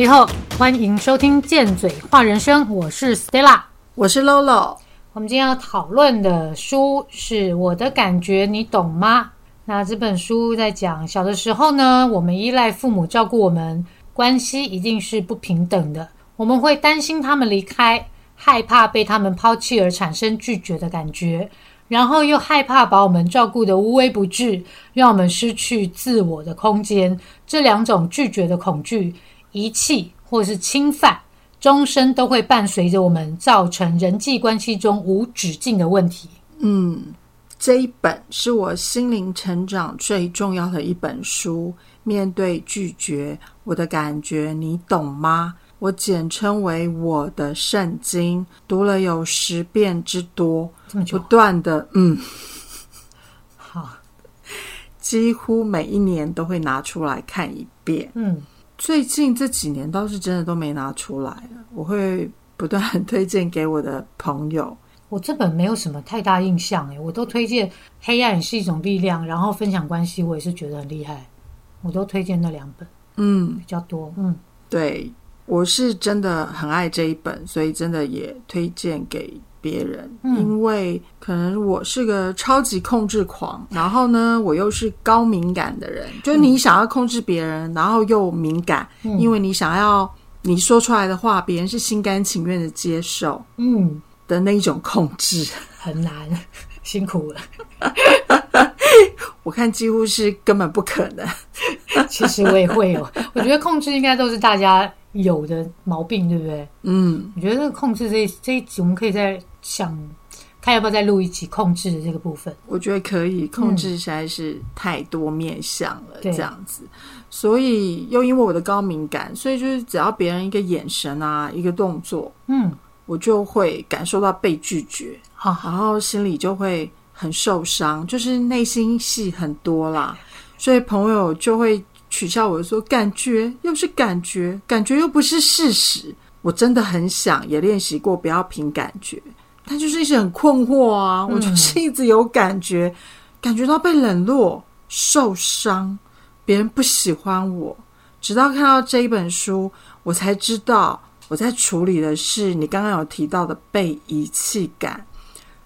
你好，欢迎收听《贱嘴话人生》，我是 Stella。我是 Lolo，我们今天要讨论的书是我的感觉，你懂吗？那这本书在讲小的时候呢，我们依赖父母照顾我们，关系一定是不平等的。我们会担心他们离开，害怕被他们抛弃而产生拒绝的感觉，然后又害怕把我们照顾得无微不至，让我们失去自我的空间。这两种拒绝的恐惧、遗弃或是侵犯。终身都会伴随着我们，造成人际关系中无止境的问题。嗯，这一本是我心灵成长最重要的一本书。面对拒绝，我的感觉你懂吗？我简称为我的圣经，读了有十遍之多，不断的嗯，好，几乎每一年都会拿出来看一遍。嗯。最近这几年倒是真的都没拿出来了，我会不断 推荐给我的朋友。我这本没有什么太大印象诶，我都推荐《黑暗是一种力量》，然后分享关系，我也是觉得很厉害，我都推荐那两本，嗯，比较多，嗯，对，我是真的很爱这一本，所以真的也推荐给。别人，因为可能我是个超级控制狂，然后呢，我又是高敏感的人，就你想要控制别人，然后又敏感，因为你想要你说出来的话，别人是心甘情愿的接受，嗯的那一种控制很难，辛苦了。我看几乎是根本不可能。其实我也会有，我觉得控制应该都是大家有的毛病，对不对？嗯，我觉得控制这这一集，我们可以再想看要不要再录一集控制的这个部分。我觉得可以，控制实在是太多面相了，这样子。所以又因为我的高敏感，所以就是只要别人一个眼神啊，一个动作，嗯，我就会感受到被拒绝，好，然后心里就会很受伤，就是内心戏很多啦。所以朋友就会取笑我说：“感觉又是感觉，感觉又不是事实。”我真的很想也练习过，不要凭感觉，但就是一直很困惑啊。我就是一直有感觉，感觉到被冷落、受伤，别人不喜欢我。直到看到这一本书，我才知道我在处理的是你刚刚有提到的被遗弃感，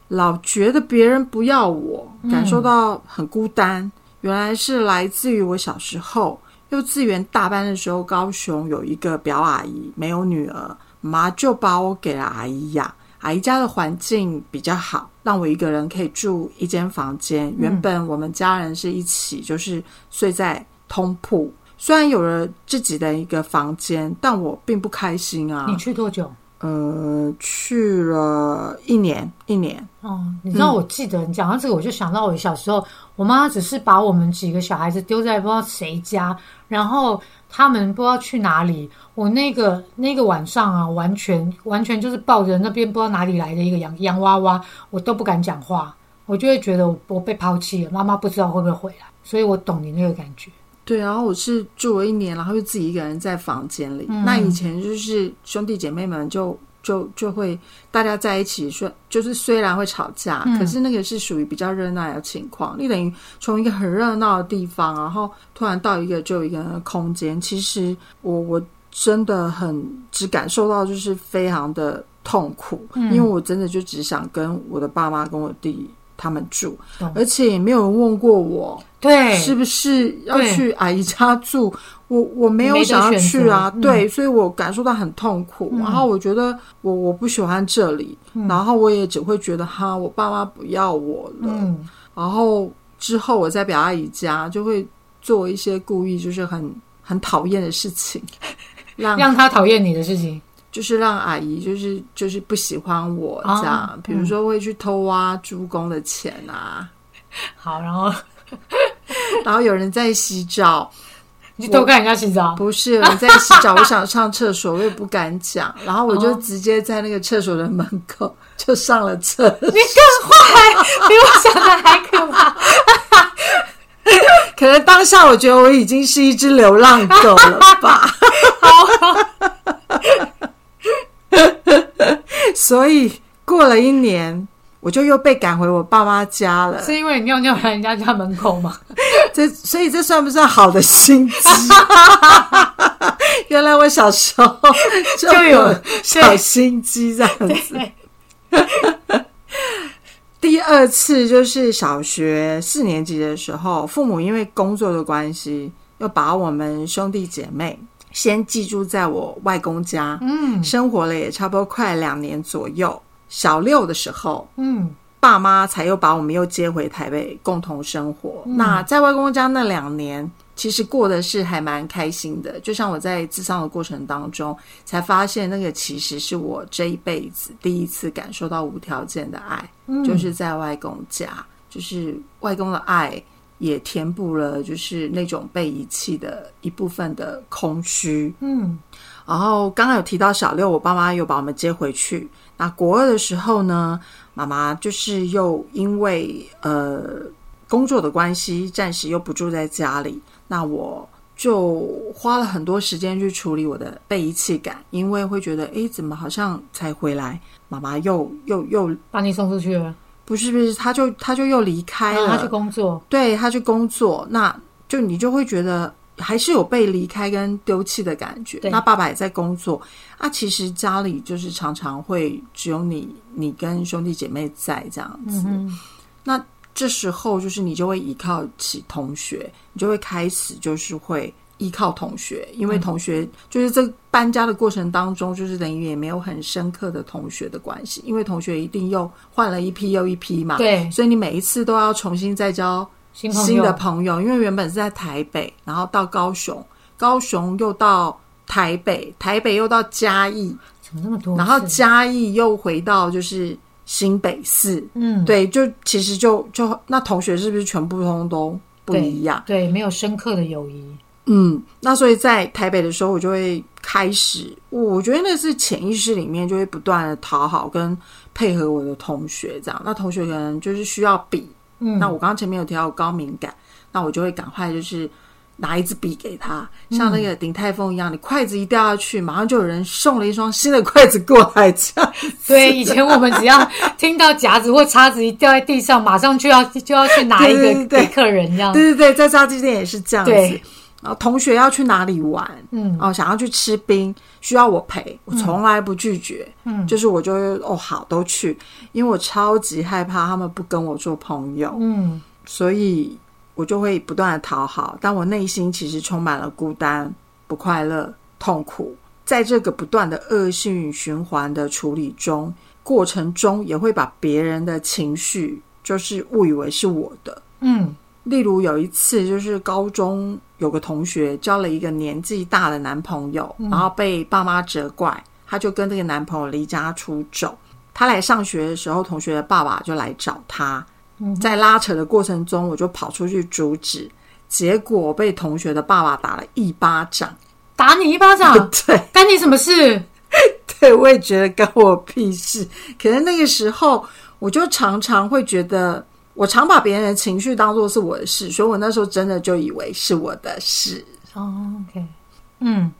老觉得别人不要我，感受到很孤单。原来是来自于我小时候幼稚园大班的时候，高雄有一个表阿姨没有女儿，妈就把我给了阿姨养。阿姨家的环境比较好，让我一个人可以住一间房间。原本我们家人是一起，就是睡在通铺。虽然有了自己的一个房间，但我并不开心啊。你去多久？呃，去了一年，一年。哦，你知道，我记得你讲到这个，我就想到我小时候，我妈只是把我们几个小孩子丢在不知道谁家，然后他们不知道去哪里。我那个那个晚上啊，完全完全就是抱着那边不知道哪里来的一个洋洋娃娃，我都不敢讲话，我就会觉得我被抛弃了，妈妈不知道会不会回来，所以我懂你那个感觉。对，然后我是住了一年，然后就自己一个人在房间里。那以前就是兄弟姐妹们就就就会大家在一起说，就是虽然会吵架，可是那个是属于比较热闹的情况。你等于从一个很热闹的地方，然后突然到一个就一个空间，其实我我真的很只感受到就是非常的痛苦，因为我真的就只想跟我的爸妈跟我弟。他们住，而且也没有人问过我，对，是不是要去阿姨家住？我我没有想要去啊，对，所以我感受到很痛苦。然后我觉得我我不喜欢这里，然后我也只会觉得哈，我爸妈不要我了。然后之后我在表阿姨家就会做一些故意就是很很讨厌的事情，让让他讨厌你的事情。就是让阿姨，就是就是不喜欢我这样，比如说会去偷挖猪公的钱啊。好，然后 然后有人在洗澡，你去偷看人家洗澡？不是，我在洗澡，我想上厕所，我也不敢讲，然后我就直接在那个厕所的门口就上了厕所。你更坏，比我想的还可怕。可能当下我觉得我已经是一只流浪狗了吧。好。所以过了一年，我就又被赶回我爸妈家了。是因为你尿尿在人家家门口吗？这所以这算不算好的心机？原来我小时候就有小心机这样子。对，第二次就是小学四年级的时候，父母因为工作的关系，又把我们兄弟姐妹先寄住在我外公家，嗯生活了也差不多快两年左右。小六的时候，嗯爸妈才又把我们又接回台北共同生活。那在外公家那两年，其实过的是还蛮开心的。就像我在自伤的过程当中，才发现那个其实是我这一辈子第一次感受到无条件的爱，嗯就是在外公家，就是外公的爱。也填补了就是那种被遗弃的一部分的空虚，嗯然后刚刚有提到小六，我爸妈又把我们接回去。那国二的时候呢，妈妈就是又因为呃工作的关系，暂时又不住在家里。那我就花了很多时间去处理我的被遗弃感，因为会觉得，诶，怎么好像才回来，妈妈又又又把你送出去了，不是不是，他就他就又离开了，他去工作，对他去工作，那就你就会觉得还是有被离开跟丢弃的感觉。对。那爸爸也在工作，啊，其实家里就是常常会只有你你跟兄弟姐妹在这样子。嗯那这时候就是你就会依靠起同学，你就会开始就是会依靠同学，因嗯为同学就是这搬家的过程当中，就是等于也没有很深刻的同学的关系，因为同学一定又换了一批又一批嘛，对，所以你每一次都要重新再交新新的朋友，因为原本是在台北，然后到高雄，高雄又到台北，台北又到嘉义，怎么那么多？然后嘉义又回到就是新北市，嗯，对，就其实就就那同学是不是全部通通都不一样？对，没有深刻的友谊，嗯，那所以在台北的时候，我就会开始，我觉得那是潜意识里面就会不断的讨好跟配合我的同学，这样。那同学可能就是需要比，嗯，那我刚刚前面有提到高敏感，那我就会赶快就是拿一支笔给他，像那个鼎泰丰一样，你筷子一掉下去，马上就有人送了一双新的筷子过来，这样。对，以前我们只要听到夹子或叉子一掉在地上，马上就要 就要去拿一个给客人这样。对对对，在炸鸡店也是这样子。对。然后同学要去哪里玩，嗯。哦，想要去吃冰，需要我陪，我从来不拒绝，嗯。就是我就会哦好都去，因为我超级害怕他们不跟我做朋友，嗯。所以我就会不断的讨好，但我内心其实充满了孤单、不快乐、痛苦，在这个不断的恶性循环的处理中，过程中也会把别人的情绪就是误以为是我的。嗯例如有一次，就是高中有个同学交了一个年纪大的男朋友，然后被爸妈责怪，她就跟这个男朋友离家出走。她来上学的时候，同学的爸爸就来找她，在拉扯的过程中，我就跑出去阻止，结果被同学的爸爸打了一巴掌。打你一巴掌，对，干你什么事？对，我也觉得关我屁事。可是那个时候，我就常常会觉得，我常把别人的情绪当做是我的事，所以我那时候真的就以为是我的事。哦，OK，嗯，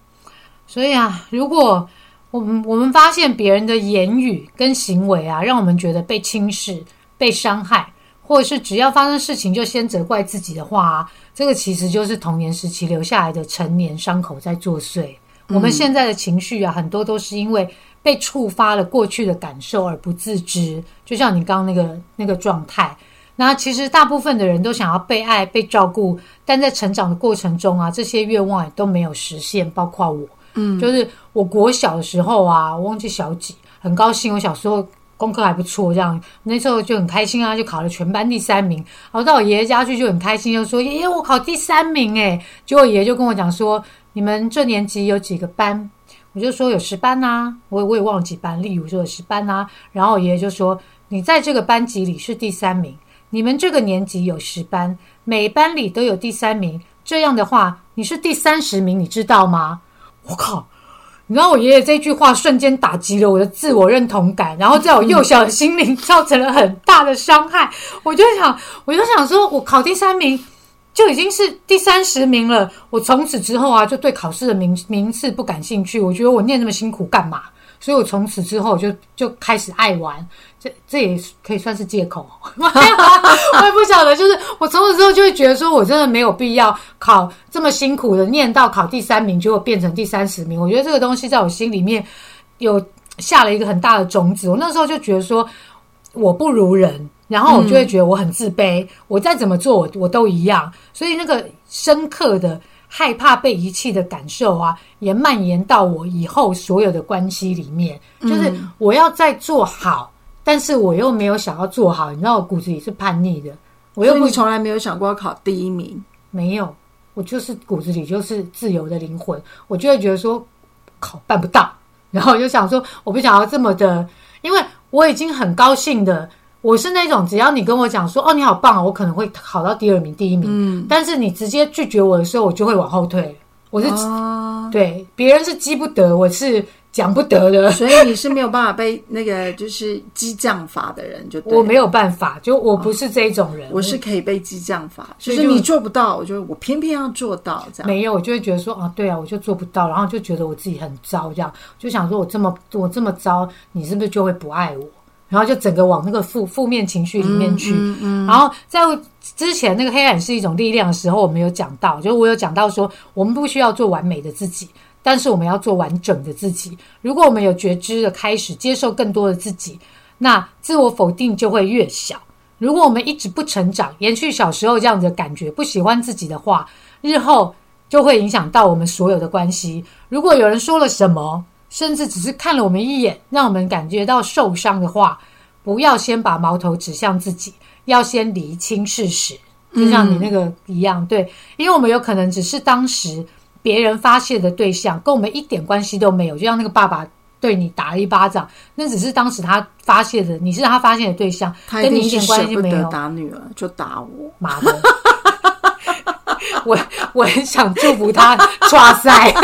所以啊，如果我们我们发现别人的言语跟行为啊，让我们觉得被轻视、被伤害，或者是只要发生事情就先责怪自己的话、啊，这个其实就是童年时期留下来的成年伤口在作祟。我们现在的情绪啊，很多都是因为被触发了过去的感受而不自知，就像你刚刚那个那个状态。那其实大部分的人都想要被爱、被照顾，但在成长的过程中啊，这些愿望也都没有实现，包括我。嗯，就是我国小的时候啊，我忘记小几，很高兴，我小时候功课还不错，这样那时候就很开心啊，就考了全班第三名。然后到我爷爷家去就很开心，就说：“爷爷，我考第三名诶。”结果爷爷就跟我讲说：“你们这年级有几个班？”我就说有十班呐、我我也忘了几班，例如说有十班呐、然后我爷爷就说：“你在这个班级里是第三名。”你们这个年级有十班，每班里都有第三名，这样的话你是第三十名，你知道吗？我靠！你知道我爷爷这句话瞬间打击了我的自我认同感，然后在我幼小的心灵造成了很大的伤害。我就想，我就想说，我考第三名就已经是第三十名了。我从此之后啊，就对考试的名名次不感兴趣。我觉得我念那么辛苦干嘛？所以我从此之后就就开始爱玩，这这也可以算是借口。我也不晓得，就是我从此之后就会觉得说，我真的没有必要考这么辛苦的念到考第三名，结果变成第三十名。我觉得这个东西在我心里面有下了一个很大的种子。我那时候就觉得说，我不如人，然后我就会觉得我很自卑，我再怎么做我我都一样。所以那个深刻的害怕被遗弃的感受啊，也蔓延到我以后所有的关系里面，就是我要再做好。但是我又没有想要做好，你知道我骨子里是叛逆的，我又不从来没有想过要考第一名，没有，我就是骨子里就是自由的灵魂，我就会觉得说考办不到，然后我就想说我不想要这么的，因为我已经很高兴的，我是那种只要你跟我讲说哦你好棒哦，我可能会考到第二名、第一名，嗯，但是你直接拒绝我的时候，我就会往后退，我是对别人是激不得，我是。讲不得的，所以你是没有办法被那个就是激将法的人，就我没有办法，就我不是这种人，我是可以被激将法，就是你做不到，我就我偏偏要做到这样。没有，我就会觉得说啊，对啊，我就做不到，然后就觉得我自己很糟，这样就想说我这么我这么糟，你是不是就会不爱我？然后就整个往那个负负面情绪里面去嗯。然后在之前那个黑暗是一种力量的时候，我们有讲到，就我有讲到说，我们不需要做完美的自己。但是我们要做完整的自己。如果我们有觉知的开始接受更多的自己，那自我否定就会越小。如果我们一直不成长，延续小时候这样子的感觉，不喜欢自己的话，日后就会影响到我们所有的关系。如果有人说了什么，甚至只是看了我们一眼，让我们感觉到受伤的话，不要先把矛头指向自己，要先厘清事实。就像你那个一样，对，因为我们有可能只是当时。别人发泄的对象跟我们一点关系都没有，就像那个爸爸对你打了一巴掌，那只是当时他发泄的，你是他发泄的对象，跟你一点关系没有。打女儿就打我，妈的！我我很想祝福他抓塞。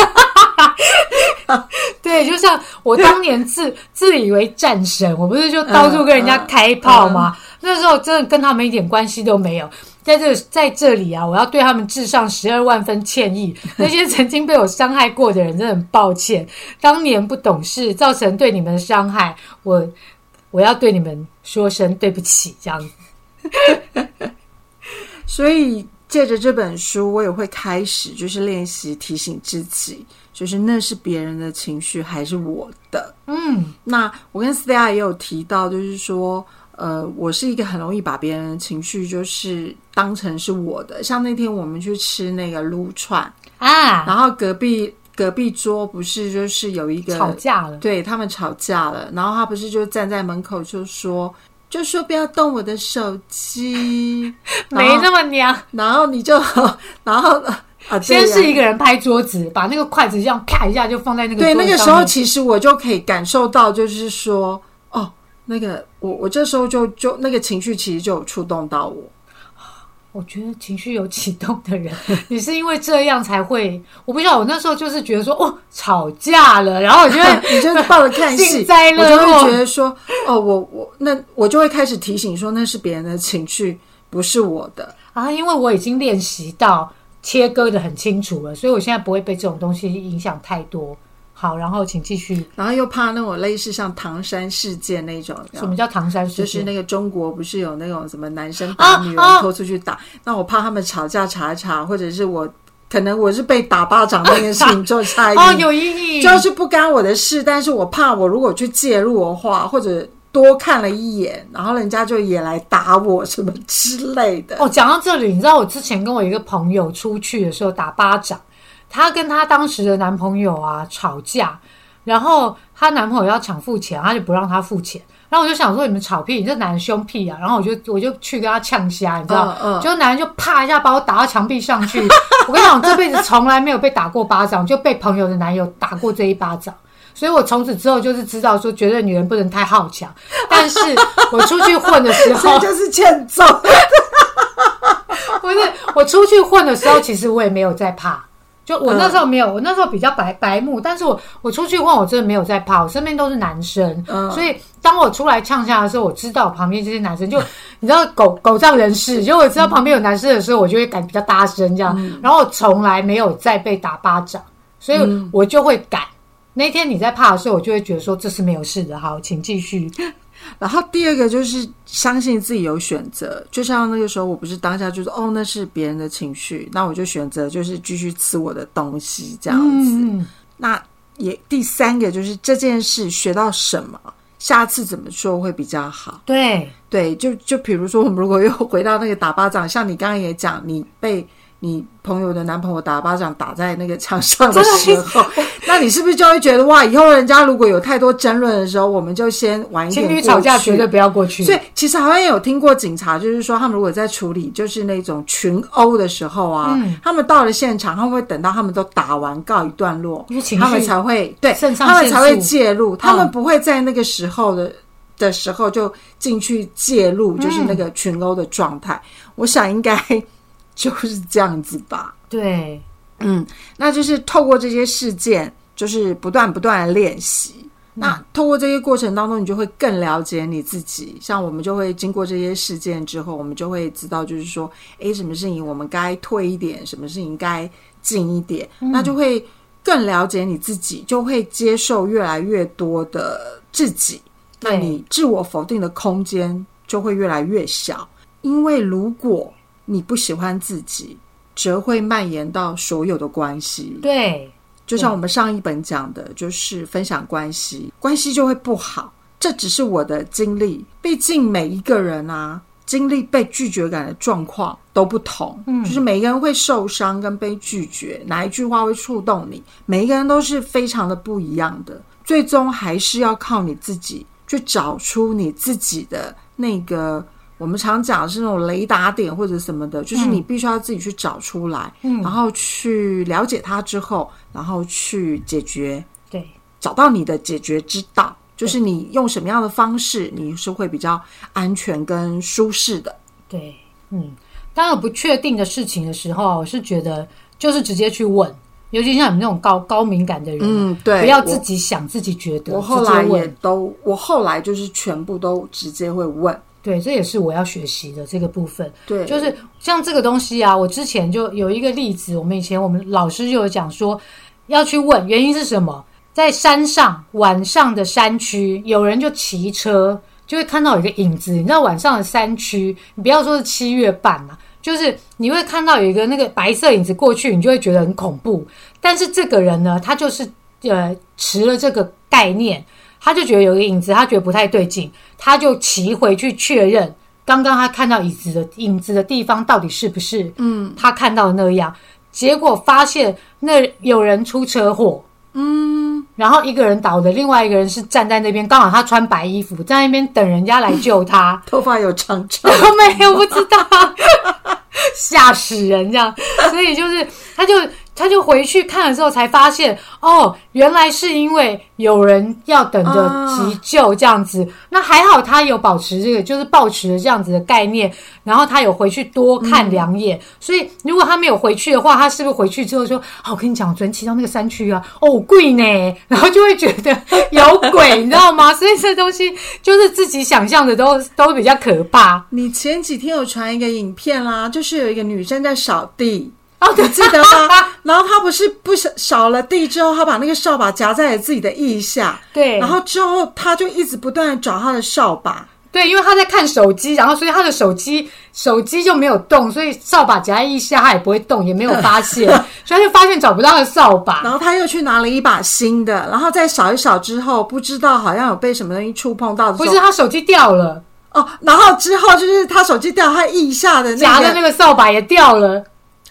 对，就像我当年自 自以为战神，我不是就到处跟人家开炮吗？那时候真的跟他们一点关系都没有。在这在这里啊，我要对他们致上十二万分歉意。那些曾经被我伤害过的人，真的很抱歉。当年不懂事，造成对你们的伤害，我我要对你们说声对不起。这样子，所以借着这本书，我也会开始就是练习提醒自己，就是那是别人的情绪还是我的？嗯，那我跟 Stella 也有提到，就是说。呃，我是一个很容易把别人的情绪就是当成是我的。像那天我们去吃那个撸串啊，然后隔壁隔壁桌不是就是有一个吵架了，对他们吵架了，然后他不是就站在门口就说就说不要动我的手机，没那么娘。然后你就 然后啊，先是一个人拍桌子，把那个筷子这样啪一下就放在那个对那个时候，其实我就可以感受到，就是说哦。那个，我我这时候就就那个情绪其实就有触动到我。我觉得情绪有启动的人，你是因为这样才会。我不知道，我那时候就是觉得说，哦，吵架了，然后我就 你就抱着看戏，我就会觉得说，哦，我我那我就会开始提醒说，那是别人的情绪，不是我的啊。因为我已经练习到切割的很清楚了，所以我现在不会被这种东西影响太多。好，然后请继续。然后又怕那种类似像唐山事件那种。什么叫唐山事件？就是那个中国不是有那种什么男生把女人拖出去打？那我怕他们吵架查一查，或者是我可能我是被打巴掌那件事情做差异。哦，有阴影。就是不干我的事，但是我怕我如果去介入的话，或者多看了一眼，然后人家就也来打我什么之类的。哦，讲到这里，你知道我之前跟我一个朋友出去的时候打巴掌。她跟她当时的男朋友啊吵架，然后她男朋友要抢付钱，她就不让她付钱。然后我就想说，你们吵屁，你这男人凶屁啊！然后我就我就去跟他呛瞎，你知道？就男人就啪一下把我打到墙壁上去。我跟你讲，我这辈子从来没有被打过巴掌，就被朋友的男友打过这一巴掌。所以我从此之后就是知道说，绝对女人不能太好强。但是我出去混的时候，就是欠揍。不是我出去混的时候，其实我也没有在怕。就我那时候没有，我那时候比较白白目，但是我我出去混，我真的没有在怕，我身边都是男生，所以当我出来呛下的时候，我知道旁边这些男生就 你知道狗狗仗人势，就我知道旁边有男生的时候，我就会敢比较大声这样，然后从来没有再被打巴掌，所以我就会敢那天你在怕的时候，我就会觉得说这是没有事的。好，请继续。然后第二个就是相信自己有选择，就像那个时候我不是当下就是哦那是别人的情绪，那我就选择就是继续吃我的东西这样子。嗯，那也第三个就是这件事学到什么，下次怎么做会比较好。对，对，就就比如说我们如果又回到那个打巴掌，像你刚刚也讲，你被你朋友的男朋友打巴掌打在那个墙上的时候，那你是不是就会觉得哇，以后人家如果有太多争论的时候，我们就先玩一点情侣吵架绝对不要过去。所以其实好像也有听过警察，就是说他们如果在处理就是那种群殴的时候啊，嗯他们到了现场，他们会等到他们都打完告一段落他们才会对，他们才会介入，他嗯们不会在那个时候的。的时候就进去介入，就是那个群殴的状态。我想应该就是这样子吧。对，嗯，那就是透过这些事件，就是不断不断的练习。那通过这些过程当中，你就会更了解你自己。像我们就会经过这些事件之后，我们就会知道，就是说，诶，什么事情我们该退一点，什么事情该进一点，那就会更了解你自己，就会接受越来越多的自己。那对你自我否定的空间就会越来越小，因为如果你不喜欢自己，则会蔓延到所有的关系。对，就像我们上一本讲的，就是分享关系，关系就会不好。这只是我的经历，毕竟每一个人啊，经历被拒绝感的状况都不同。嗯，就是每个人会受伤跟被拒绝，哪一句话会触动你，每一个人都是非常的不一样的。最终还是要靠你自己去找出你自己的那个。我们常讲的是那种雷达点或者什么的，就是你必须要自己去找出来，嗯然后去了解它之后，然后去解决，对，找到你的解决之道，就是你用什么样的方式，你是会比较安全跟舒适的。对，嗯，当有不确定的事情的时候，我是觉得就是直接去问，尤其像你们那种高高敏感的人，嗯，对，不要自己想自己觉得，我。我后来也。都，我后来就是全部都直接会问，对，这也是我要学习的这个部分。对，就是像这个东西啊，我之前就有一个例子，我们以前我们老师就有讲说，要去问原因是什么。在山上晚上的山区，有人就骑车，就会看到有一个影子。你知道晚上的山区，你不要说是七月半嘛、就是你会看到有一个那个白色影子过去，你就会觉得很恐怖。但是这个人呢，他就是呃持了这个概念，他就觉得有一个影子，他觉得不太对劲，他就骑回去确认刚刚他看到椅子的影子的地方到底是不是嗯他看到的那样。结果发现那有人出车祸，嗯，然后一个人倒的，另外一个人是站在那边，刚好他穿白衣服，在那边等人家来救他。头发有长长，我 没有不知道，吓死人这样。所以就是，他就他就回去看了之后才发现，哦，原来是因为有人要等着急救这样子。那还好他有保持这个，就是保持着这样子的概念，然后他有回去多看两眼。所以如果他没有回去的话，他是不是回去之后说，哦，我跟你讲，我昨天骑到那个山区啊，哦，贵呢，然后就会觉得有鬼，你知道吗？所以这东西就是自己想象的都都比较可怕。你前几天有传一个影片啦，就是有一个女生在扫地。哦，你记得吗？然后他不是不扫扫了地之后，他把那个扫把夹在了自己的腋下，对，然后之后他就一直不断的找他的扫把，对，因为他在看手机，然后所以他的手机手机就没有动，所以扫把夹在腋下，他也不会动，也没有发现，所以他就发现找不到的扫把。然后他又去拿了一把新的，然后再扫一扫之后，不知道好像有被什么东西触碰到的，不是他手机掉了，哦，然后之后就是他手机掉，他腋下的那个，夹的那个扫把也掉了。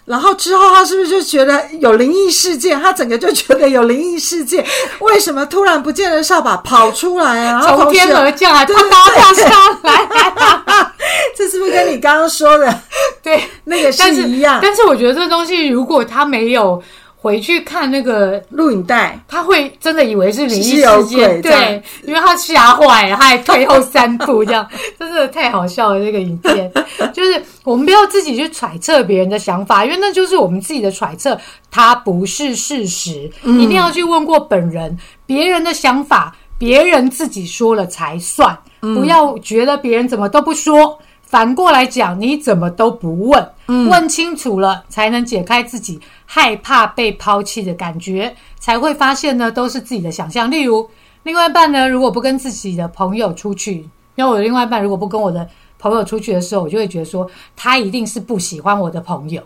然后之后他是不是就觉得有灵异事件？他整个就觉得有灵异事件，为什么突然不见了扫把跑出来啊？从天而降，还啪对对嗒掉下来。这是不是跟你刚刚说的 对，那个是是一样？但是我觉得这东西，如果他没有回去看那个录影带，他会真的以为是灵异事件，对，因为他吓坏了，他还退后三步，这样 真的太好笑了。这个影片 就是我们不要自己去揣测别人的想法，因为那就是我们自己的揣测，它不是事实。一定要去问过本人，别人的想法，别人自己说了才算，不要觉得别人怎么都不说。反过来讲，你怎么都不问，问清楚了，才能解开自己害怕被抛弃的感觉，才会发现呢，都是自己的想象。例如，另外一半呢，如果不跟自己的朋友出去，因为我的另外一半如果不跟我的朋友出去的时候，我就会觉得说，他一定是不喜欢我的朋友。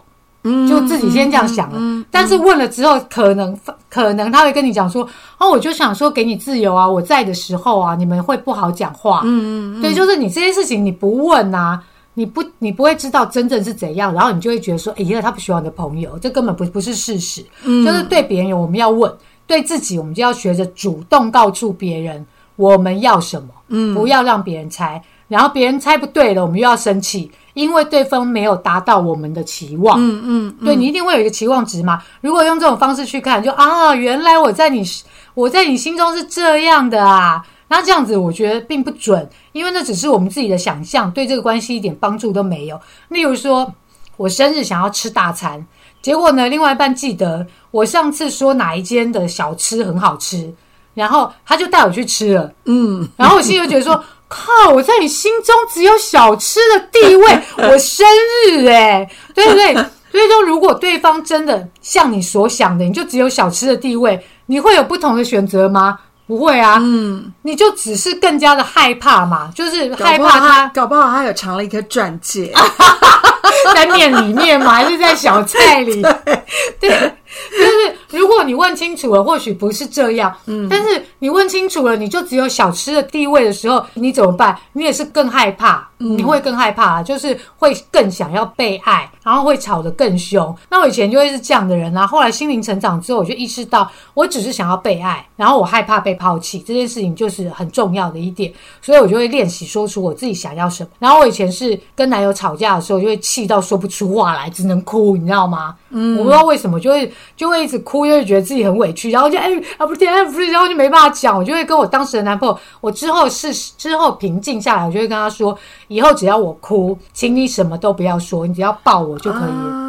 就自己先这样想了，但是问了之后，可能可能他会跟你讲说，哦，我就想说给你自由啊，我在的时候啊，你们会不好讲话，嗯嗯，对，就是你这些事情你不问啊，你不你不会知道真正是怎样，然后你就会觉得说，哎呀，他不喜欢我的朋友，这根本不不是事实，就是对别人我们要问，对自己我们就要学着主动告诉别人我们要什么，嗯，不要让别人猜，然后别人猜不对了，我们又要生气。因为对方没有达到我们的期望，嗯嗯，对你一定会有一个期望值嘛。如果用这种方式去看，就啊，原来我在你我在你心中是这样的啊，那这样子我觉得并不准，因为那只是我们自己的想象，对这个关系一点帮助都没有。例如说，我生日想要吃大餐，结果呢，另外一半记得我上次说哪一间的小吃很好吃，然后他就带我去吃了，嗯，然后我心里就觉得说。靠！我在你心中只有小吃的地位，我生日哎，对不对？所以说，如果对方真的像你所想的，你就只有小吃的地位，你会有不同的选择吗？不会啊，嗯，你就只是更加的害怕嘛，就是害怕他，搞不好他有藏了一颗钻戒 在面里面嘛，还是在小菜里？对。就是如果你问清楚了，或许不是这样。嗯，但是你问清楚了，你就只有小吃的地位的时候，你怎么办？你也是更害怕，你会更害怕，就是会更想要被爱，然后会吵得更凶。那我以前就会是这样的人啊。后来心灵成长之后，我就意识到，我只是想要被爱，然后我害怕被抛弃这件事情就是很重要的一点，所以我就会练习说出我自己想要什么。然后我以前是跟男友吵架的时候，就会气到说不出话来，只能哭，你知道吗？嗯，我不知道为什么就会。就会一直哭，就会觉得自己很委屈，然后就哎啊不天不是，然后就没办法讲，我就会跟我当时的男朋友，我之后是之后平静下来，我就会跟他说，以后只要我哭，请你什么都不要说，你只要抱我就可以了。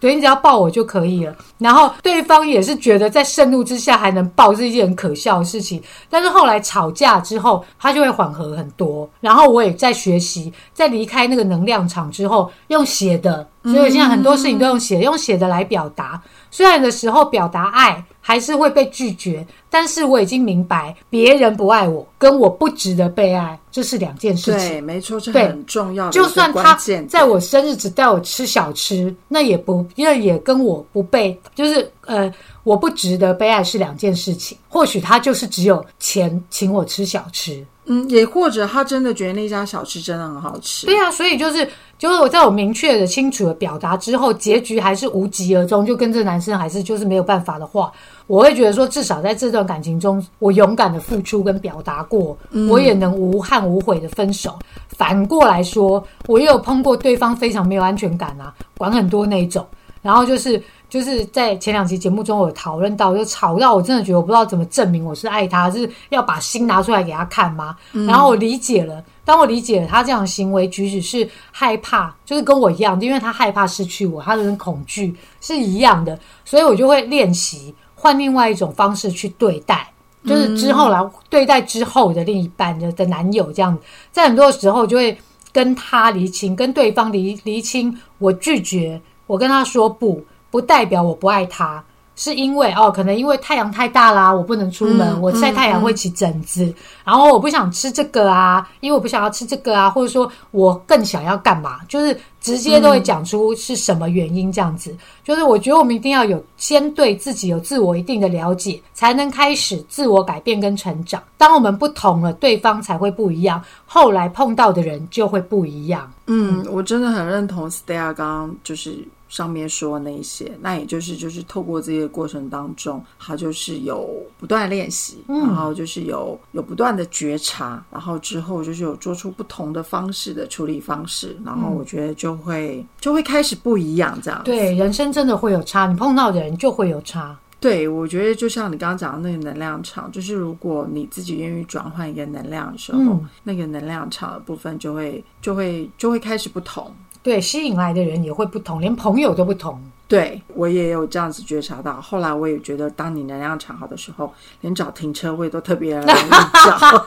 对你只要抱我就可以了，然后对方也是觉得在盛怒之下还能抱是一件很可笑的事情。但是后来吵架之后，他就会缓和很多。然后我也在学习，在离开那个能量场之后，用写的，所以现在很多事情都用写，用写的来表达。虽然的时候表达爱。还是会被拒绝，但是我已经明白，别人不爱我，跟我不值得被爱，这是两件事情。对，没错，这很重要。就算他在我生日只带我吃小吃，那也不，因为也跟我不被，就是呃，我不值得被爱是两件事情。或许他就是只有钱请我吃小吃，嗯，也或者他真的觉得那家小吃真的很好吃。对呀，所以就是。就是我在我明确的、清楚的表达之后，结局还是无疾而终，就跟这男生还是就是没有办法的话，我会觉得说，至少在这段感情中，我勇敢的付出跟表达过，我也能无憾无悔的分手。反过来说，我也有碰过对方非常没有安全感啊，管很多那种，然后就是。就是在前两期节目中，我讨论到，就吵到我真的觉得我不知道怎么证明我是爱他，是要把心拿出来给他看吗？然后我理解了，当我理解了他这样的行为举止是害怕，就是跟我一样，因为他害怕失去我，他的恐惧是一样的，所以我就会练习换另外一种方式去对待，就是之后来对待之后的另一半的的男友这样，在很多时候就会跟他离清，跟对方离离清，我拒绝，我跟他说不。不代表我不爱他，是因为哦，可能因为太阳太大啦，我不能出门，我晒太阳会起疹子，然后我不想吃这个啊，因为我不想要吃这个啊，或者说我更想要干嘛，就是直接都会讲出是什么原因这样子。就是我觉得我们一定要有先对自己有自我一定的了解，才能开始自我改变跟成长。当我们不同了，对方才会不一样，后来碰到的人就会不一样。嗯，我真的很认同 Stella 刚刚就是。上面说那些，那也就是就是透过这些过程当中，他就是有不断练习，然后就是有有不断的觉察，然后之后就是有做出不同的方式的处理方式，然后我觉得就会就会开始不一样这样。对，人生真的会有差，你碰到的人就会有差。对，我觉得就像你刚刚讲的那个能量场，就是如果你自己愿意转换一个能量的时候，那个能量场的部分就会就会就会开始不同。对，吸引来的人也会不同，连朋友都不同。对我也有这样子觉察到。后来我也觉得，当你能量场好的时候，连找停车位都特别容易找。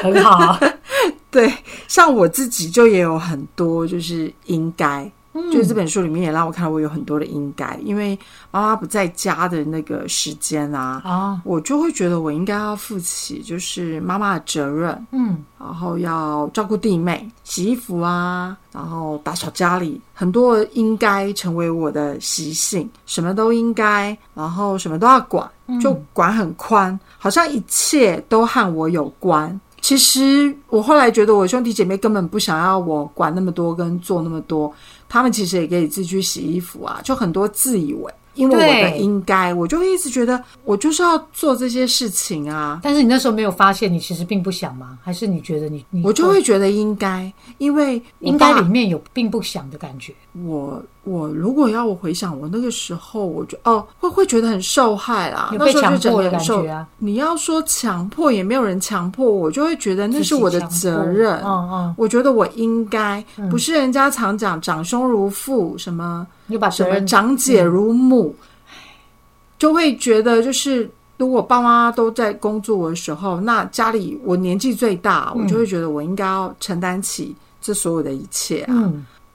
很好。对，像我自己就也有很多就是应该。就是这本书里面也让我看到我有很多的应该，因为妈妈不在家的那个时间啊，啊，我就会觉得我应该要负起就是妈妈的责任，嗯，然后要照顾弟妹、洗衣服啊，然后打扫家里，很多应该成为我的习性，什么都应该，然后什么都要管，就管很宽，好像一切都和我有关。其实我后来觉得，我兄弟姐妹根本不想要我管那么多跟做那么多。他们其实也可以自己去洗衣服啊，就很多自以为，因为我的应该，我就一直觉得我就是要做这些事情啊。但是你那时候没有发现，你其实并不想吗？还是你觉得你，我就会觉得应该，因为应该里面有并不想的感觉。我。我如果要我回想我那个时候，我觉哦会会觉得很受害啦，那时候就整个感觉啊。你要说强迫也没有人强迫我，就会觉得那是我的责任。嗯嗯，我觉得我应该不是人家常讲长兄如父，什么你把什么长姐如母，就会觉得就是如果爸妈都在工作的时候，那家里我年纪最大，我就会觉得我应该要承担起这所有的一切啊。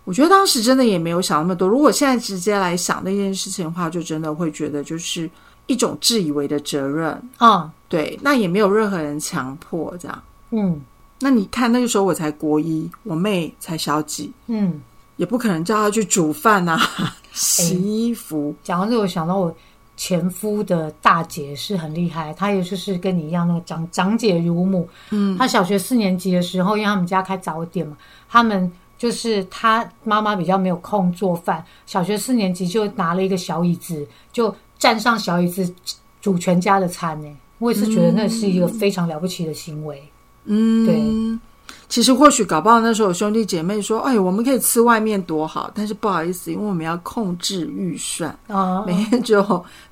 我觉得当时真的也没有想那么多。如果现在直接来想那件事情的话，就真的会觉得就是一种自以为的责任啊。对，那也没有任何人强迫这样。嗯，那你看那个时候我才国一，我妹才小几，嗯，也不可能叫她去煮饭啊 洗衣服。讲到这，我想到我前夫的大姐是很厉害，她也就是跟你一样，那个长长姐如母。嗯，她小学四年级的时候，因为他们家开早点嘛，他们。就是他妈妈比较没有空做饭，小学四年级就拿了一个小椅子，就站上小椅子煮全家的餐呢。我也是觉得那是一个非常了不起的行为。嗯，对。其实或许搞不好那时候兄弟姐妹说：“哎，我们可以吃外面多好。”但是不好意思，因为我们要控制预算啊，每天只有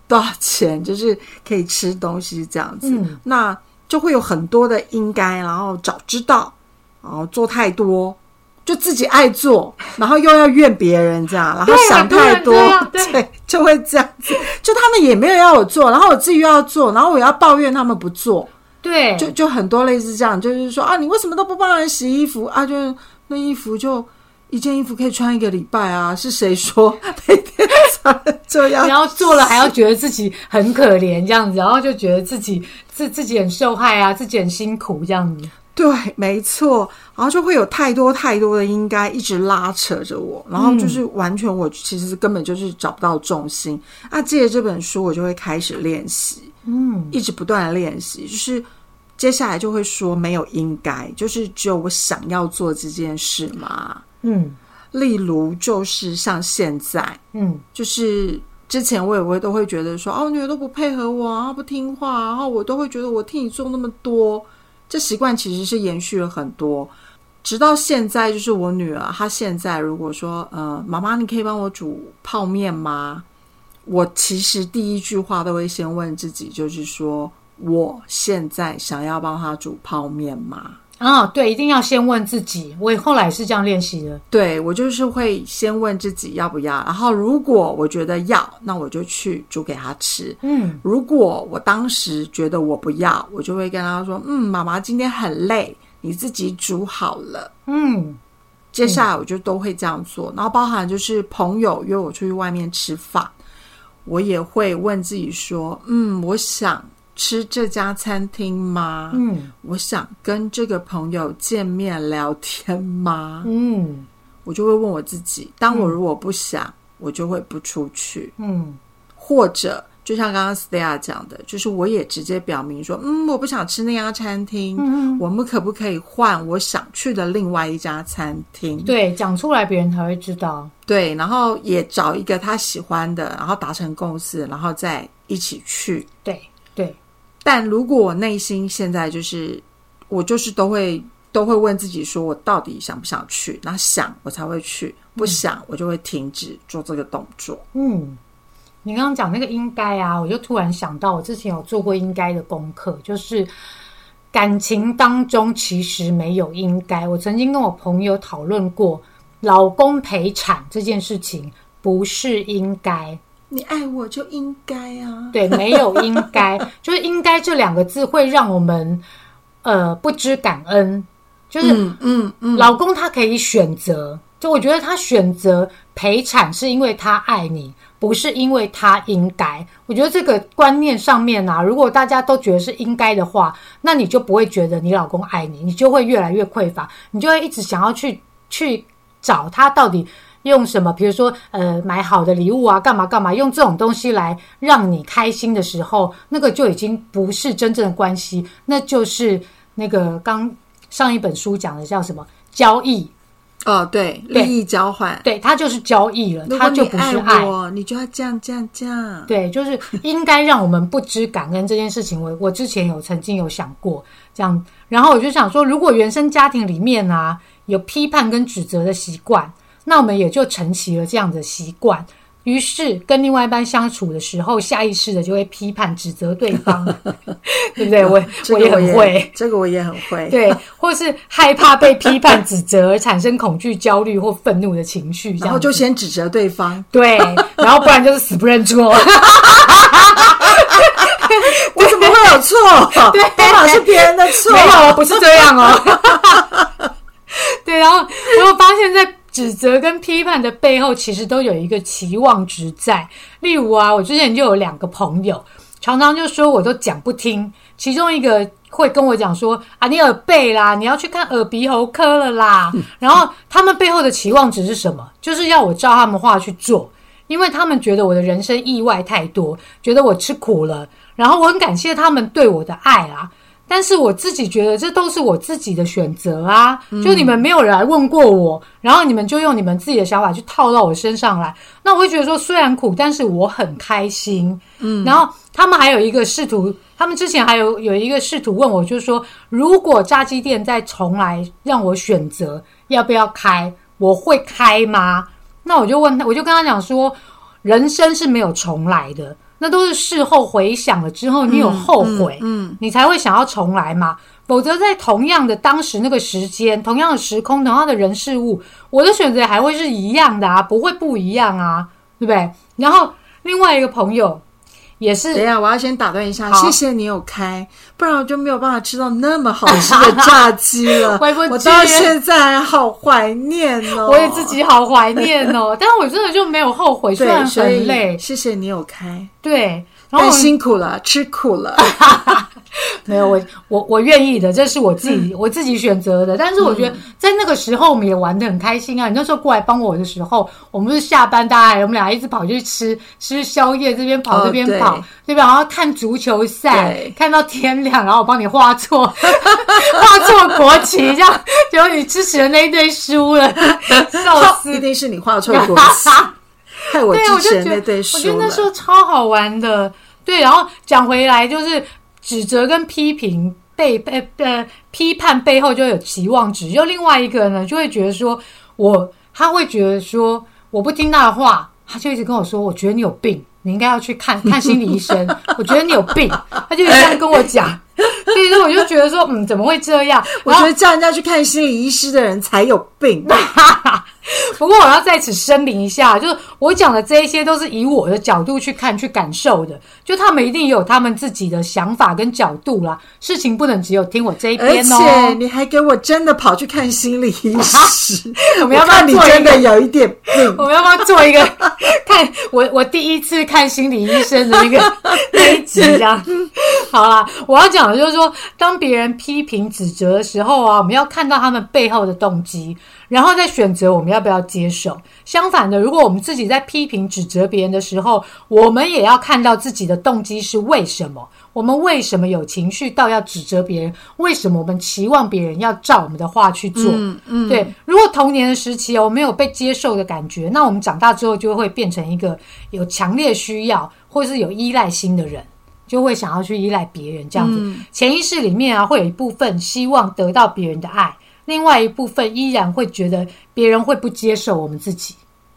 多少钱，就是可以吃东西这样子。那就会有很多的应该，然后早知道，然后做太多。就自己爱做，然后又要怨别人这样，然后想太多，对，就会这样子。就他们也没有要我做，然后我自己又要做，然后我要抱怨他们不做，对，就就很多类似这样，就是说啊，你为什么都不帮人洗衣服啊？就那衣服就一件衣服可以穿一个礼拜啊？是谁说每天穿这样？然后做了还要觉得自己很可怜这样子，然后就觉得自己自自己很受害啊，自己很辛苦这样子。对，没错，然后就会有太多太多的应该一直拉扯着我，然后就是完全我其实根本就是找不到重心。那借着这本书，我就会开始练习，嗯，一直不断的练习，就是接下来就会说没有应该，就是只有我想要做这件事嘛，嗯，例如就是像现在，嗯，就是之前我也会都会觉得说，哦，女儿都不配合我啊，不听话，然后我都会觉得我替你做那么多。这习惯其实是延续了很多，直到现在，就是我女儿，她现在如果说，呃，妈妈，你可以帮我煮泡面吗？我其实第一句话都会先问自己，就是说，我现在想要帮她煮泡面吗？啊，对，一定要先问自己。我后来是这样练习的。对，我就是会先问自己要不要，然后如果我觉得要，那我就去煮给他吃。嗯，如果我当时觉得我不要，我就会跟他说：“嗯，妈妈今天很累，你自己煮好了。”嗯，接下来我就都会这样做。然后包含就是朋友约我出去外面吃饭，我也会问自己说：“嗯，我想。”吃这家餐厅吗？嗯，我想跟这个朋友见面聊天吗？嗯，我就会问我自己：当我如果不想，我就会不出去。嗯，或者就像刚刚 Stella 讲的，就是我也直接表明说：嗯，我不想吃那家餐厅。嗯，我们可不可以换我想去的另外一家餐厅？对，讲出来别人才会知道。对，然后也找一个他喜欢的，然后达成共识，然后再一起去。对对。但如果我内心现在就是，我就是都会都会问自己，说我到底想不想去？那想我才会去，不想我就会停止做这个动作。嗯，你刚刚讲那个应该啊，我就突然想到，我之前有做过应该的功课，就是感情当中其实没有应该。我曾经跟我朋友讨论过，老公陪产这件事情不是应该。你爱我就应该啊，对，没有应该，就是应该这两个字会让我们呃不知感恩，就是嗯嗯嗯，老公他可以选择，就我觉得他选择陪产是因为他爱你，不是因为他应该。我觉得这个观念上面啊，如果大家都觉得是应该的话，那你就不会觉得你老公爱你，你就会越来越匮乏，你就会一直想要去去找他到底。用什么？比如说，呃，买好的礼物啊，干嘛干嘛？用这种东西来让你开心的时候，那个就已经不是真正的关系，那就是那个刚上一本书讲的叫什么交易？哦，对，利益交换，对，它就是交易了，如果它就不是爱。我，你就要这样这样这样。对，就是应该让我们不知感恩这件事情。我我之前有曾经有想过这样，然后我就想说，如果原生家庭里面啊有批判跟指责的习惯。那我们也就承袭了这样的习惯，于是跟另外一半相处的时候，下意识的就会批判指责对方，对不对？我我也很会，这个我也很会，对，或是害怕被批判指责而产生恐惧、焦虑或愤怒的情绪，然后就先指责对方，对，然后不然就是死不认错，我怎么会有错？对，都嘛是别人的错，没有，不是这样哦。对，然后我发现，在指责跟批判的背后，其实都有一个期望值在。例如啊，我之前就有两个朋友，常常就说我都讲不听。其中一个会跟我讲说：“啊，你耳背啦，你要去看耳鼻喉科了啦。”然后他们背后的期望值是什么？就是要我照他们话去做，因为他们觉得我的人生意外太多，觉得我吃苦了。然后我很感谢他们对我的爱啊。但是我自己觉得这都是我自己的选择啊，就你们没有人来问过我，然后你们就用你们自己的想法去套到我身上来，那我会觉得说虽然苦，但是我很开心。嗯，然后他们还有一个试图，他们之前还有有一个试图问我，就是说如果炸鸡店再重来让我选择要不要开，我会开吗？那我就问他，我就跟他讲说，人生是没有重来的。那都是事后回想了之后，你有后悔，嗯，你才会想要重来嘛。否则在同样的当时那个时间、同样的时空、同样的人事物，我的选择还会是一样的啊，不会不一样啊，对不对？然后另外一个朋友。也是，等一下，我要先打断一下，谢谢你有开，不然我就没有办法吃到那么好吃的炸鸡了。我到现在好怀念哦，我也自己好怀念哦，但我真的就没有后悔，虽然很累。谢谢你有开，对。太辛苦了，吃苦了。没有我，我我愿意的，这是我自己我自己选择的。但是我觉得在那个时候，我们也玩的很开心啊。你那时候过来帮我的时候，我们是下班，大家我们俩一直跑去吃吃宵夜，这边跑这边跑，对吧？然后看足球赛，看到天亮，然后我帮你画错 画错国旗，这样结果你支持的那一队输了，笑死！一定是你画错国旗。害我支持那对我觉得那时候超好玩的。对，然后讲回来，就是指责跟批评背背呃批判背后就有期望值。又另外一个呢，就会觉得说我他会觉得说我不听他的话，他就一直跟我说，我觉得你有病，你应该要去看 看心理医生。我觉得你有病，他就这样跟我讲。所以说，我就觉得说，嗯，怎么会这样？我觉得叫人家去看心理医师的人才有病。不过我要在此声明一下，就是我讲的这一些都是以我的角度去看、去感受的。就他们一定有他们自己的想法跟角度啦，事情不能只有听我这一边哦。而且你还给我真的跑去看心理医师，我们要不要你真的有一点病？我们要不要做一个 看我我第一次看心理医生的那个那一集？这样 好啦，我要讲的就是说，当别人批评指责的时候啊，我们要看到他们背后的动机。然后再选择我们要不要接受。相反的，如果我们自己在批评指责别人的时候，我们也要看到自己的动机是为什么？我们为什么有情绪到要指责别人？为什么我们期望别人要照我们的话去做？嗯嗯，对。如果童年的时期我没有被接受的感觉，那我们长大之后就会变成一个有强烈需要或是有依赖心的人，就会想要去依赖别人。这样子，潜意识里面啊，会有一部分希望得到别人的爱。另外一部分依然会觉得别人会不接受我们自己，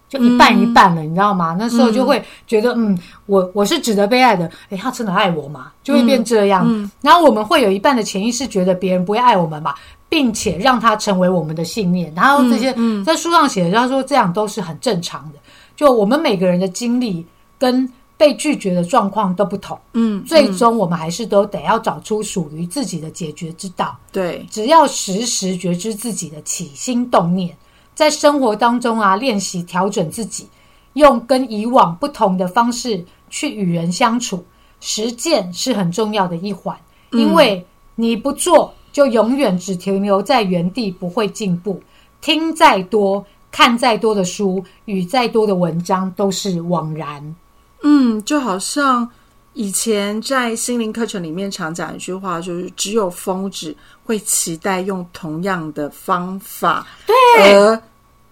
就一半一半了，你知道吗？那时候就会觉得，嗯，我我是值得被爱的，诶，他真的爱我吗？就会变这样。然后我们会有一半的潜意识觉得别人不会爱我们嘛，并且让他成为我们的信念。然后这些在书上写的，他说这样都是很正常的。就我们每个人的经历跟被拒绝的状况都不同，嗯，最终我们还是都得要找出属于自己的解决之道。对，只要时时觉知自己的起心动念，在生活当中啊，练习调整自己，用跟以往不同的方式去与人相处，实践是很重要的一环。因为你不做，就永远只停留在原地，不会进步。听再多、看再多的书，与再多的文章，都是枉然。嗯，就好像以前在心灵课程里面常讲一句话，就是只有疯子会期待用同样的方法，对，而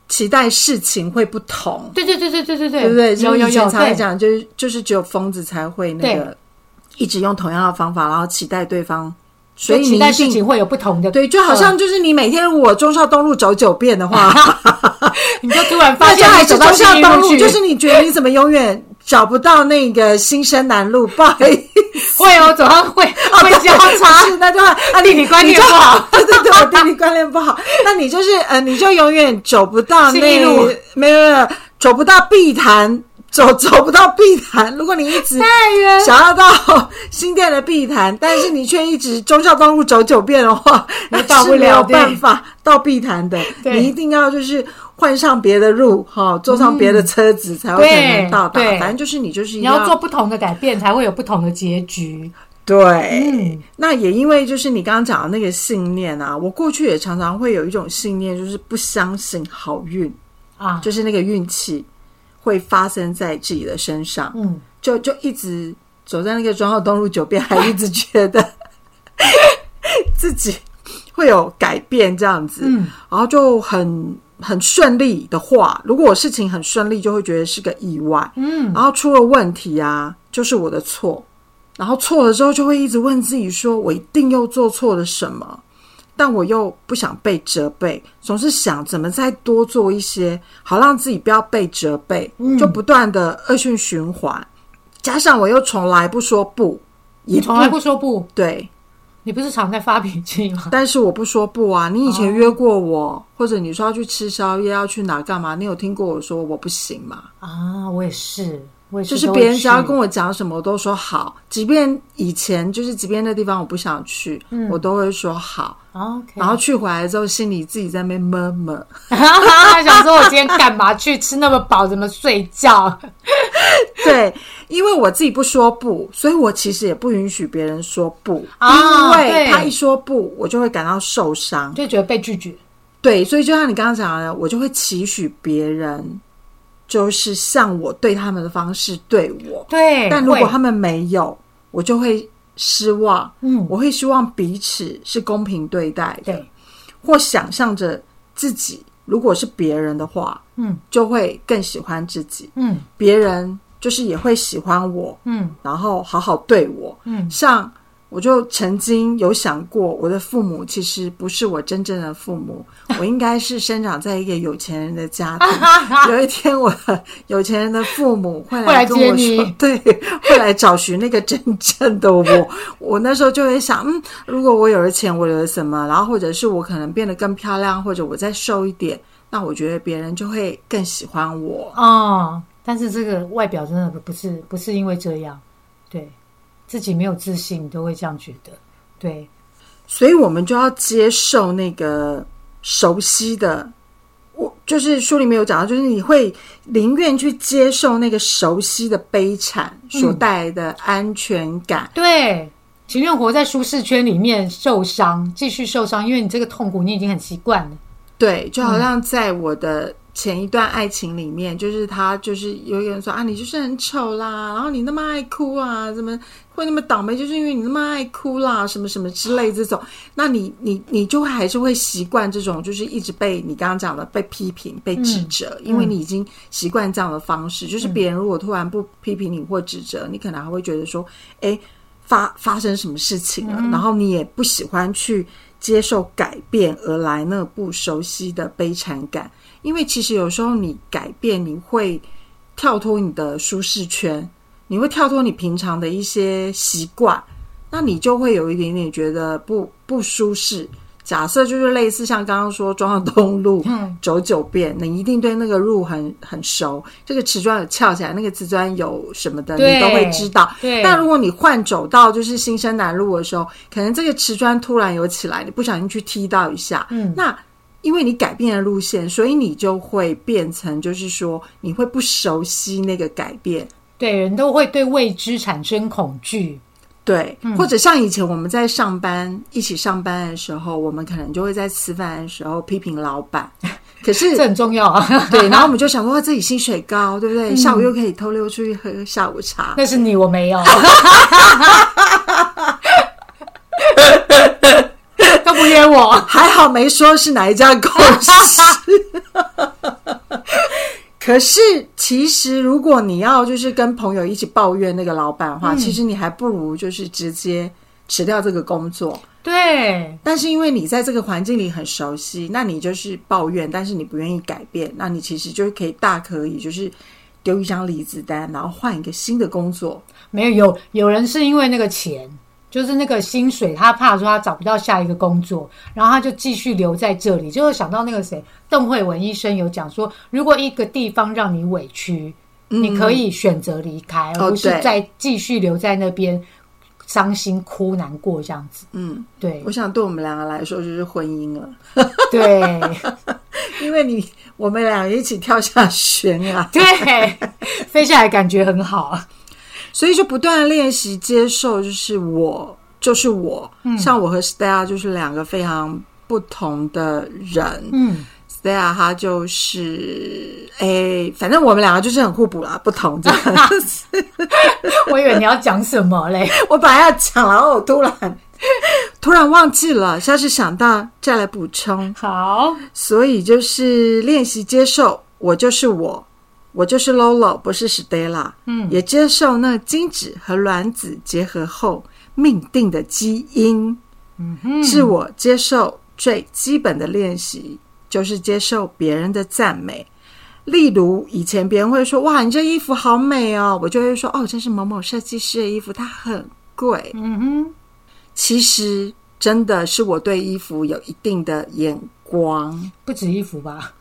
期待事情会不同，对对对对对对对，对不对？有有有，常对讲，就是就是只有疯子才会那个一直用同样的方法，然后期待对方，所以期待事情会有不同的，对，就好像就是你每天我忠孝东路走九遍的话，你就突然发大现家还是忠你走到孝东路，就是你觉得你怎么永远找不到那个新生南路？不好意思。会哦，走上会会交叉，是那就啊，地理观念不好。对对对，我地理观念不好。那你就是呃，你就永远走不到那路没有没有走不到碧潭，走走不到碧潭。如果你一直 想要到新店的碧潭，但是你却一直忠孝东路走九遍的话，那到不是没有了办法到碧潭的。你一定要就是换上别的路哈，坐上别的车子才会可能到达。反正就是你就是你要做不同的改变，才会有不同的结局。对，嗯那也因为就是你刚刚讲的那个信念啊，我过去也常常会有一种信念，就是不相信好运，啊，就是那个运气会发生在自己的身上，嗯，就就一直走在那个庄浩东路九遍，还一直觉得 自己会有改变这样子，嗯，然后就很很顺利的话，如果我事情很顺利，就会觉得是个意外，嗯，然后出了问题啊，就是我的错。然后错了之后，就会一直问自己说：“我一定又做错了什么？”但我又不想被责备，总是想怎么再多做一些，好让自己不要被责备，就不断的恶性循环。加上我又从来不说不，也从来不说不，对，你不是常在发脾气吗？但是我不说不啊。你以前哦约过我，或者你说要去吃宵夜，要去哪干嘛？你有听过我说我不行吗？啊，我也是，我是，就是别人只要跟我讲什么，我都说好，即便以前就是即便那地方我不想去，嗯我都会说好。OK，然后去回来之后，心里自己在那边闷闷。想说我今天干嘛去吃那么饱，怎么睡觉？对，因为我自己不说不，所以我其实也不允许别人说不，啊因为他一说不，我就会感到受伤。就觉得被拒绝。对，所以就像你刚刚讲的，我就会期许别人，就是像我对他们的方式对我。对，但如果他们没有，我就会失望。嗯，我会希望彼此是公平对待的，或想象着自己如果是别人的话，嗯就会更喜欢自己，嗯别人就是也会喜欢我，嗯然后好好对我。嗯像我就曾经有想过，我的父母其实不是我真正的父母，我应该是生长在一个有钱人的家庭。有一天，我的有钱人的父母会来跟我说，对，会来找寻那个真正的我。我那时候就会想，嗯，如果我有了钱，我有了什么，然后或者是我可能变得更漂亮，或者我再瘦一点，那我觉得别人就会更喜欢我。哦，但是这个外表真的不是不是因为这样，对自己没有自信你都会这样觉得，对，所以我们就要接受那个熟悉的。我就是书里面有讲到，就是你会宁愿去接受那个熟悉的悲惨所带来的安全感。对，情愿活在舒适圈里面受伤，继续受伤，因为你这个痛苦你已经很习惯了。对，就好像在我的前一段爱情里面，就是他就是有一个人说啊，你就是很丑啦，然后你那么爱哭啊，怎么会那么倒霉？就是因为你那么爱哭啦，什么什么之类这种，那你你你就还是会习惯这种，就是一直被你刚刚讲的被批评、被指责，因为你已经习惯这样的方式。就是别人如果突然不批评你或指责，你可能还会觉得说，哎。发发生什么事情了，然后你也不喜欢去接受改变而来那不熟悉的悲惨感，因为其实有时候你改变，你会跳脱你的舒适圈，你会跳脱你平常的一些习惯，那你就会有一点点觉得不不舒适。假设就是类似像刚刚说中央东路嗯走九遍，你一定对那个路很很熟。这个瓷砖有翘起来，那个瓷砖有什么的，你都会知道。对但如果你换走到就是新生南路的时候，可能这个瓷砖突然有起来，你不小心去踢到一下，嗯那因为你改变了路线，所以你就会变成就是说你会不熟悉那个改变。对，人都会对未知产生恐惧。对，或者像以前我们在上班一起上班的时候，我们可能就会在吃饭的时候批评老板，可是这很重要啊。对，然后我们就想说哇自己薪水高，对不对？下午又可以偷溜出去喝下午茶。那是你，我没有，都不约我。还好没说是哪一家公司。可是，其实如果你要就是跟朋友一起抱怨那个老板的话，其实你还不如就是直接辞掉这个工作。对，但是因为你在这个环境里很熟悉，那你就是抱怨，但是你不愿意改变，那你其实就可以大可以就是丢一张离职单，然后换一个新的工作。没有有有人是因为那个钱，就是那个薪水，他怕说他找不到下一个工作，然后他就继续留在这里。就是想到那个谁，邓慧文医生有讲说，如果一个地方让你委屈，你可以选择离开，而不是再继续留在那边伤心哭难过这样子。嗯，对。我想对我们两个来说就是婚姻了，对。因为你我们俩一起跳下悬崖，对，飞下来感觉很好。所以就不断的练习接受，就是我就是我，像我和 Stella 就是两个非常不同的人。嗯，Stella 她就是诶，反正我们两个就是很互补啦，不同这样。我以为你要讲什么嘞？我本来要讲，然后我突然突然忘记了，下次想到再来补充。好，所以就是练习接受，我就是我，我就是 Lolo，不是 Stella。嗯也接受那精子和卵子结合后命定的基因。嗯哼，自我接受最基本的练习就是接受别人的赞美。例如，以前别人会说：“哇，你这衣服好美哦！”我就会说：“哦，这是某某设计师的衣服，它很贵。嗯哼，”其实真的是我对衣服有一定的眼光。不止衣服吧？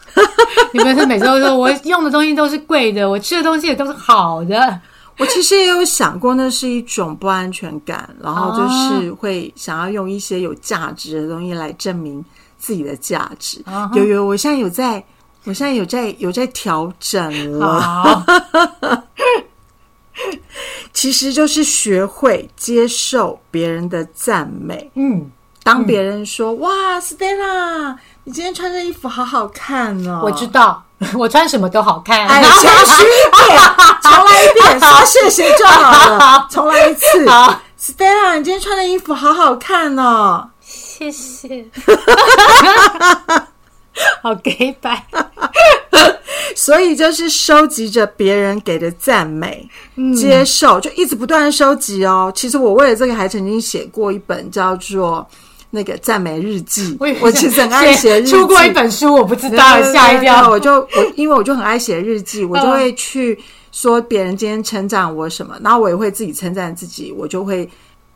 你们是每次都说我用的东西都是贵的，我吃的东西也都是好的。我其实也有想过，那是一种不安全感，然后就是会想要用一些有价值的东西来证明自己的价值。有有，我现在有在，我现在有在有在调整了。其实就是学会接受别人的赞美。嗯，当别人说：“哇，Stella，你今天穿这衣服好好看哦！”我知道，我穿什么都好看。哎，谦虚一点，重来一遍，说谢谢就好了，重来一次。好，Stella，你今天穿的衣服好好看哦。谢谢。好 gay 白，所以就是收集着别人给的赞美，嗯接受，就一直不断的收集哦。其实我为了这个还曾经写过一本叫做那个赞美日记。我其实很爱写日记，出过一本书，我不知道，吓一跳。我就我因为我就很爱写日记，我就会去说别人今天称赞我什么，然后我也会自己称赞自己，我就会。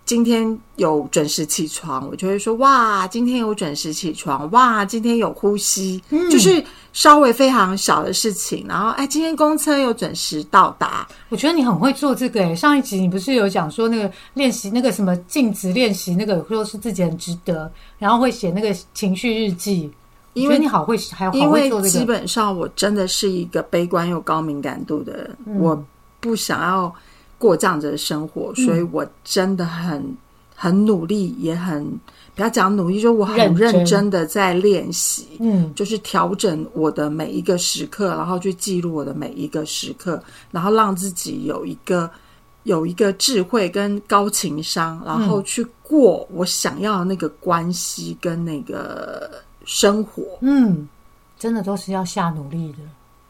今天有准时起床，我就会说哇，今天有准时起床，哇，今天有呼吸，就是稍微非常小的事情。然后哎，今天公车又准时到达，我觉得你很会做这个诶。上一集你不是有讲说那个练习那个什么镜子练习那个，说是自己很值得，然后会写那个情绪日记。因为你好会，还有好会做这个。基本上我真的是一个悲观又高敏感度的人，嗯我不想要过这样子的生活，所以我真的很很努力，也很不要讲努力，就我很认真认真的在练习。嗯，就是调整我的每一个时刻，然后去记录我的每一个时刻，然后让自己有一个有一个智慧跟高情商，然后去过我想要的那个关系跟那个生活。嗯，真的都是要下努力的，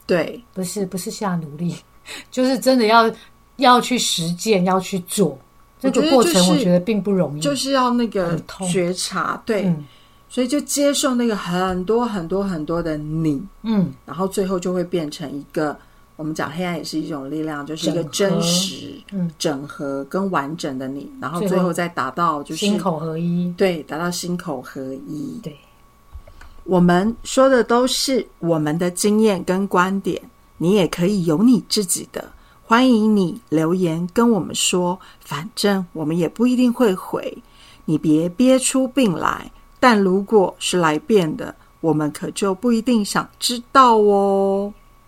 对，不是不是下努力，就是真的要要去实践，要去做。这个过程我觉得并不容易，就是要那个觉察，对，嗯所以就接受那个很多很多很多的你，嗯然后最后就会变成一个我们讲黑暗也是一种力量，就是一个真实、嗯整合跟完整的你，然后最后再达到就是心口合一。对，达到心口合一。对，我们说的都是我们的经验跟观点，你也可以有你自己的。欢迎你留言跟我们说，反正我们也不一定会回，你别憋出病来。但如果是来变的，我们可就不一定想知道哦。